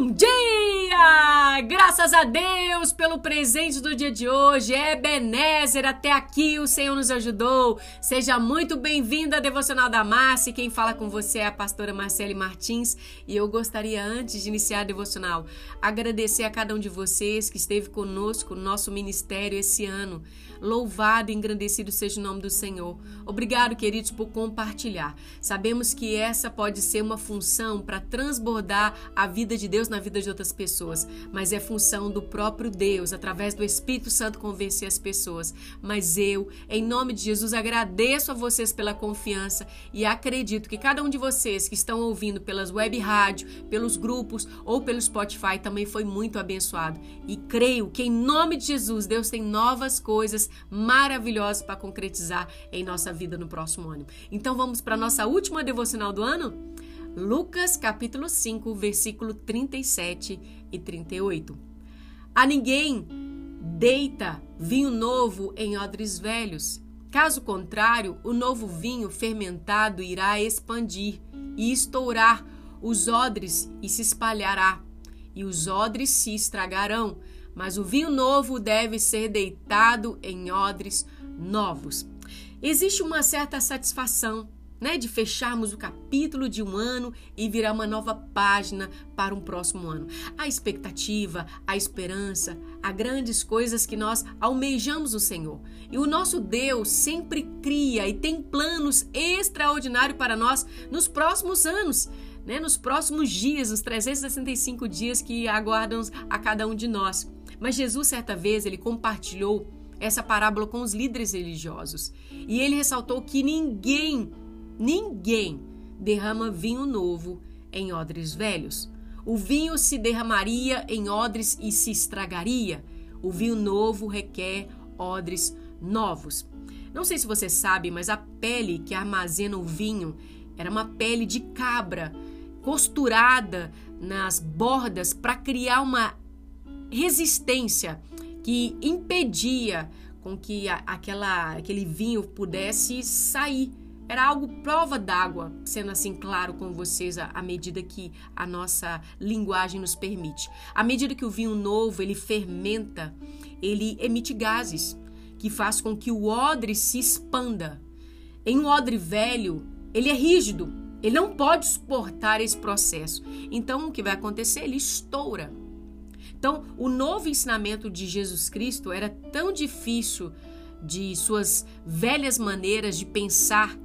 Bom dia! Graças a Deus pelo presente do dia de hoje. Ebenezer, até aqui o Senhor nos ajudou. Seja muito bem-vinda à Devocional da Márcia. Quem fala com você é a pastora Marcele Martins. E eu gostaria, antes de iniciar a devocional, agradecer a cada um de vocês que esteve conosco no nosso ministério esse ano. Louvado e engrandecido seja o nome do Senhor. Obrigado, queridos, por compartilhar. Sabemos que essa pode ser uma função para transbordar a vida de Deus na vida de outras pessoas, mas é função do próprio Deus, através do Espírito Santo, convencer as pessoas. Mas eu, em nome de Jesus, agradeço a vocês pela confiança e acredito que cada um de vocês que estão ouvindo pelas web rádio, pelos grupos ou pelo Spotify também foi muito abençoado. E creio que em nome de Jesus, Deus tem novas coisas maravilhosos para concretizar em nossa vida no próximo ano. Então vamos para a nossa última devocional do ano? Lucas capítulo 5, versículo 37 e 38. A ninguém deita vinho novo em odres velhos. Caso contrário, o novo vinho fermentado irá expandir e estourar os odres e se espalhará, e os odres se estragarão mas o vinho novo deve ser deitado em odres novos. Existe uma certa satisfação né, de fecharmos o capítulo de um ano e virar uma nova página para um próximo ano. A expectativa, a esperança, há grandes coisas que nós almejamos no Senhor. E o nosso Deus sempre cria e tem planos extraordinários para nós nos próximos anos. Né, nos próximos dias, os 365 dias que aguardam a cada um de nós. Mas Jesus, certa vez, ele compartilhou essa parábola com os líderes religiosos. E ele ressaltou que ninguém, ninguém derrama vinho novo em odres velhos. O vinho se derramaria em odres e se estragaria. O vinho novo requer odres novos. Não sei se você sabe, mas a pele que armazena o vinho era uma pele de cabra costurada nas bordas para criar uma resistência que impedia com que aquela, aquele vinho pudesse sair. Era algo prova d'água, sendo assim claro com vocês à, medida que a nossa linguagem nos permite. À medida que o vinho novo ele fermenta, ele emite gases que faz com que o odre se expanda. Em um odre velho, ele é rígido, ele não pode suportar esse processo. Então, o que vai acontecer? Ele estoura. Então, o novo ensinamento de Jesus Cristo era tão difícil de suas velhas maneiras de pensar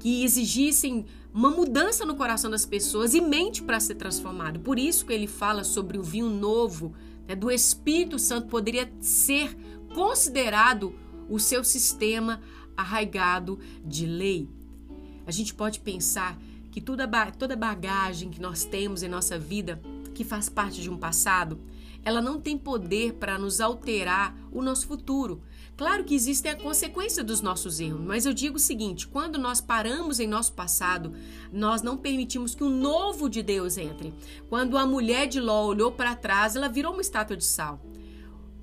que exigissem uma mudança no coração das pessoas e mente para ser transformado. Por isso que ele fala sobre o vinho novo né, do Espírito Santo poderia ser considerado o seu sistema arraigado de lei. A gente pode pensar que toda, toda bagagem que nós temos em nossa vida, que faz parte de um passado, ela não tem poder para nos alterar o nosso futuro. Claro que existem a consequência dos nossos erros, mas eu digo o seguinte: quando nós paramos em nosso passado, nós não permitimos que o novo de Deus entre. Quando a mulher de Ló olhou para trás, ela virou uma estátua de sal.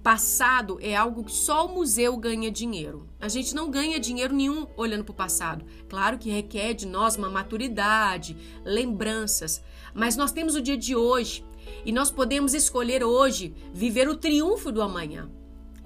Passado é algo que só o museu ganha dinheiro. A gente não ganha dinheiro nenhum olhando para o passado. Claro que requer de nós uma maturidade, lembranças, mas nós temos o dia de hoje e nós podemos escolher hoje viver o triunfo do amanhã.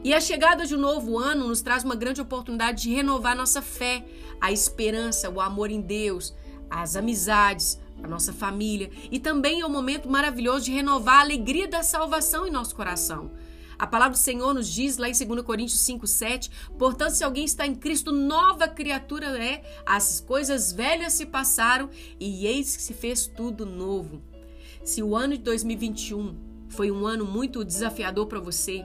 E a chegada de um novo ano nos traz uma grande oportunidade de renovar nossa fé, a esperança, o amor em Deus, as amizades, a nossa família. E também é um momento maravilhoso de renovar a alegria da salvação em nosso coração. A palavra do Senhor nos diz lá em 2 Coríntios 5,7: Portanto, se alguém está em Cristo, nova criatura é, as coisas velhas se passaram e eis que se fez tudo novo. Se o ano de 2021 foi um ano muito desafiador para você,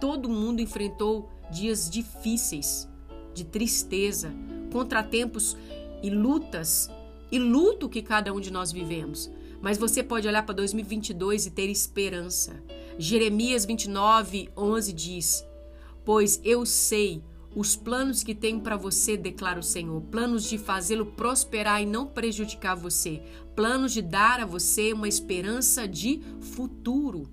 todo mundo enfrentou dias difíceis, de tristeza, contratempos e lutas e luto que cada um de nós vivemos. Mas você pode olhar para 2022 e ter esperança. Jeremias 29, 11 diz: Pois eu sei os planos que tenho para você, declara o Senhor, planos de fazê-lo prosperar e não prejudicar você, planos de dar a você uma esperança de futuro.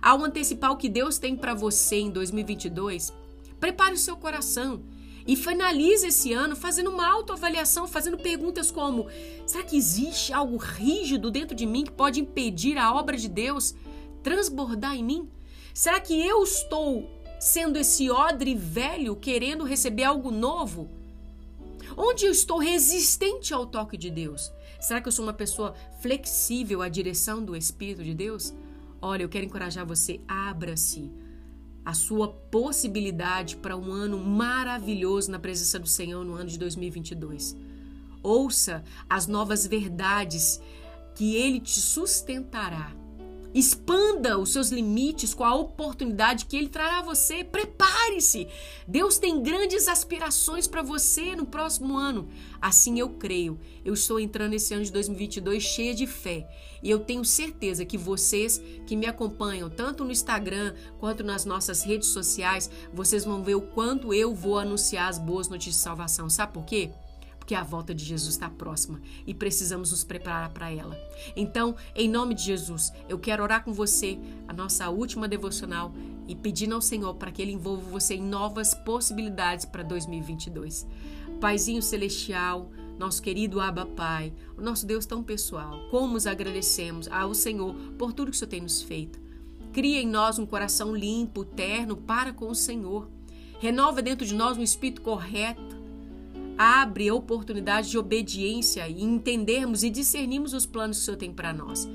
Ao antecipar o que Deus tem para você em 2022, prepare o seu coração E finalize esse ano fazendo uma autoavaliação, fazendo perguntas como: será que existe algo rígido dentro de mim que pode impedir a obra de Deus transbordar em mim? Será que eu estou sendo esse odre velho querendo receber algo novo? Onde eu estou resistente ao toque de Deus? Será que eu sou uma pessoa flexível à direção do Espírito de Deus? Olha, eu quero encorajar você, abra-se a sua possibilidade para um ano maravilhoso na presença do Senhor no ano de 2022. Ouça as novas verdades que ele te sustentará Expanda os seus limites com a oportunidade que ele trará a você. Prepare-se. Deus tem grandes aspirações para você no próximo ano. Assim eu creio. Eu estou entrando esse ano de 2022 cheia de fé. E eu tenho certeza que vocês que me acompanham, tanto no Instagram quanto nas nossas redes sociais, vocês vão ver o quanto eu vou anunciar as boas notícias de salvação. Sabe por quê? Porque a volta de Jesus está próxima e precisamos nos preparar para ela. Então, em nome de Jesus, eu quero orar com você, a nossa última devocional, e pedindo ao Senhor para que Ele envolva você em novas possibilidades para 2022. Paizinho Celestial, nosso querido Abba Pai, o nosso Deus tão pessoal, como os agradecemos ao Senhor por tudo que o Senhor tem nos feito. Cria em nós um coração limpo, terno para com o Senhor. Renova dentro de nós um espírito correto abre oportunidade de obediência e entendermos e discernirmos os planos que o Senhor tem para nós.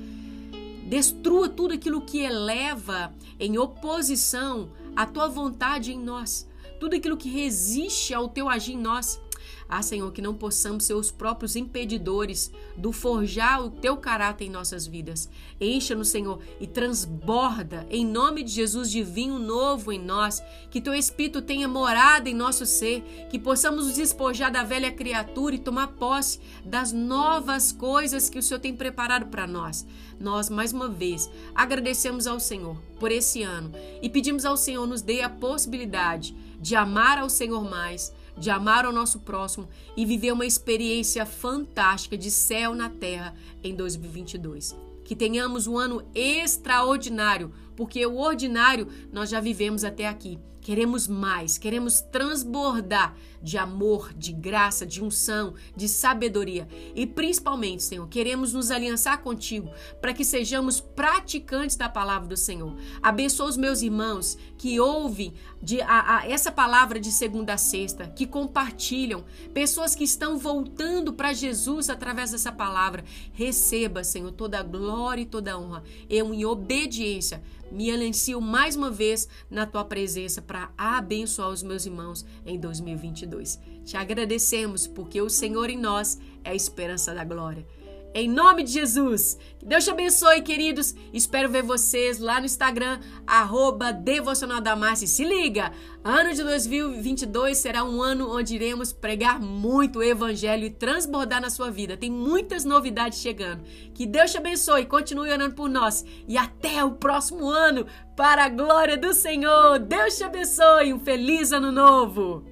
Destrua tudo aquilo que eleva em oposição à tua vontade em nós, tudo aquilo que resiste ao teu agir em nós. Ah, Senhor, que não possamos ser os próprios impedidores do forjar o teu caráter em nossas vidas. Encha-nos, Senhor, e transborda em nome de Jesus de vinho novo em nós, que teu Espírito tenha morada em nosso ser, que possamos nos despojar da velha criatura e tomar posse das novas coisas que o Senhor tem preparado para nós. Nós, mais uma vez, agradecemos ao Senhor por esse ano e pedimos ao Senhor nos dê a possibilidade de amar ao Senhor mais de amar o nosso próximo e viver uma experiência fantástica de céu na terra em 2022. Que tenhamos um ano extraordinário, porque o ordinário nós já vivemos até aqui. Queremos mais, queremos transbordar de amor, de graça, de unção, de sabedoria. E principalmente, Senhor, queremos nos aliançar contigo para que sejamos praticantes da palavra do Senhor. Abençoa os meus irmãos que ouvem de, a, a, essa palavra de segunda a sexta, que compartilham, pessoas que estão voltando para Jesus através dessa palavra. Receba, Senhor, toda a glória e toda a honra. Eu, em obediência, me alencio mais uma vez na tua presença para abençoar os meus irmãos em 2022. Te agradecemos porque o Senhor em nós é a esperança da glória. Em nome de Jesus. Que Deus te abençoe, queridos. Espero ver vocês lá no Instagram, arroba Devocional da Márcia. Se liga! Ano de 2022 será um ano onde iremos pregar muito o Evangelho e transbordar na sua vida. Tem muitas novidades chegando. Que Deus te abençoe, continue orando por nós. E até o próximo ano, para a glória do Senhor. Deus te abençoe. Um feliz ano novo!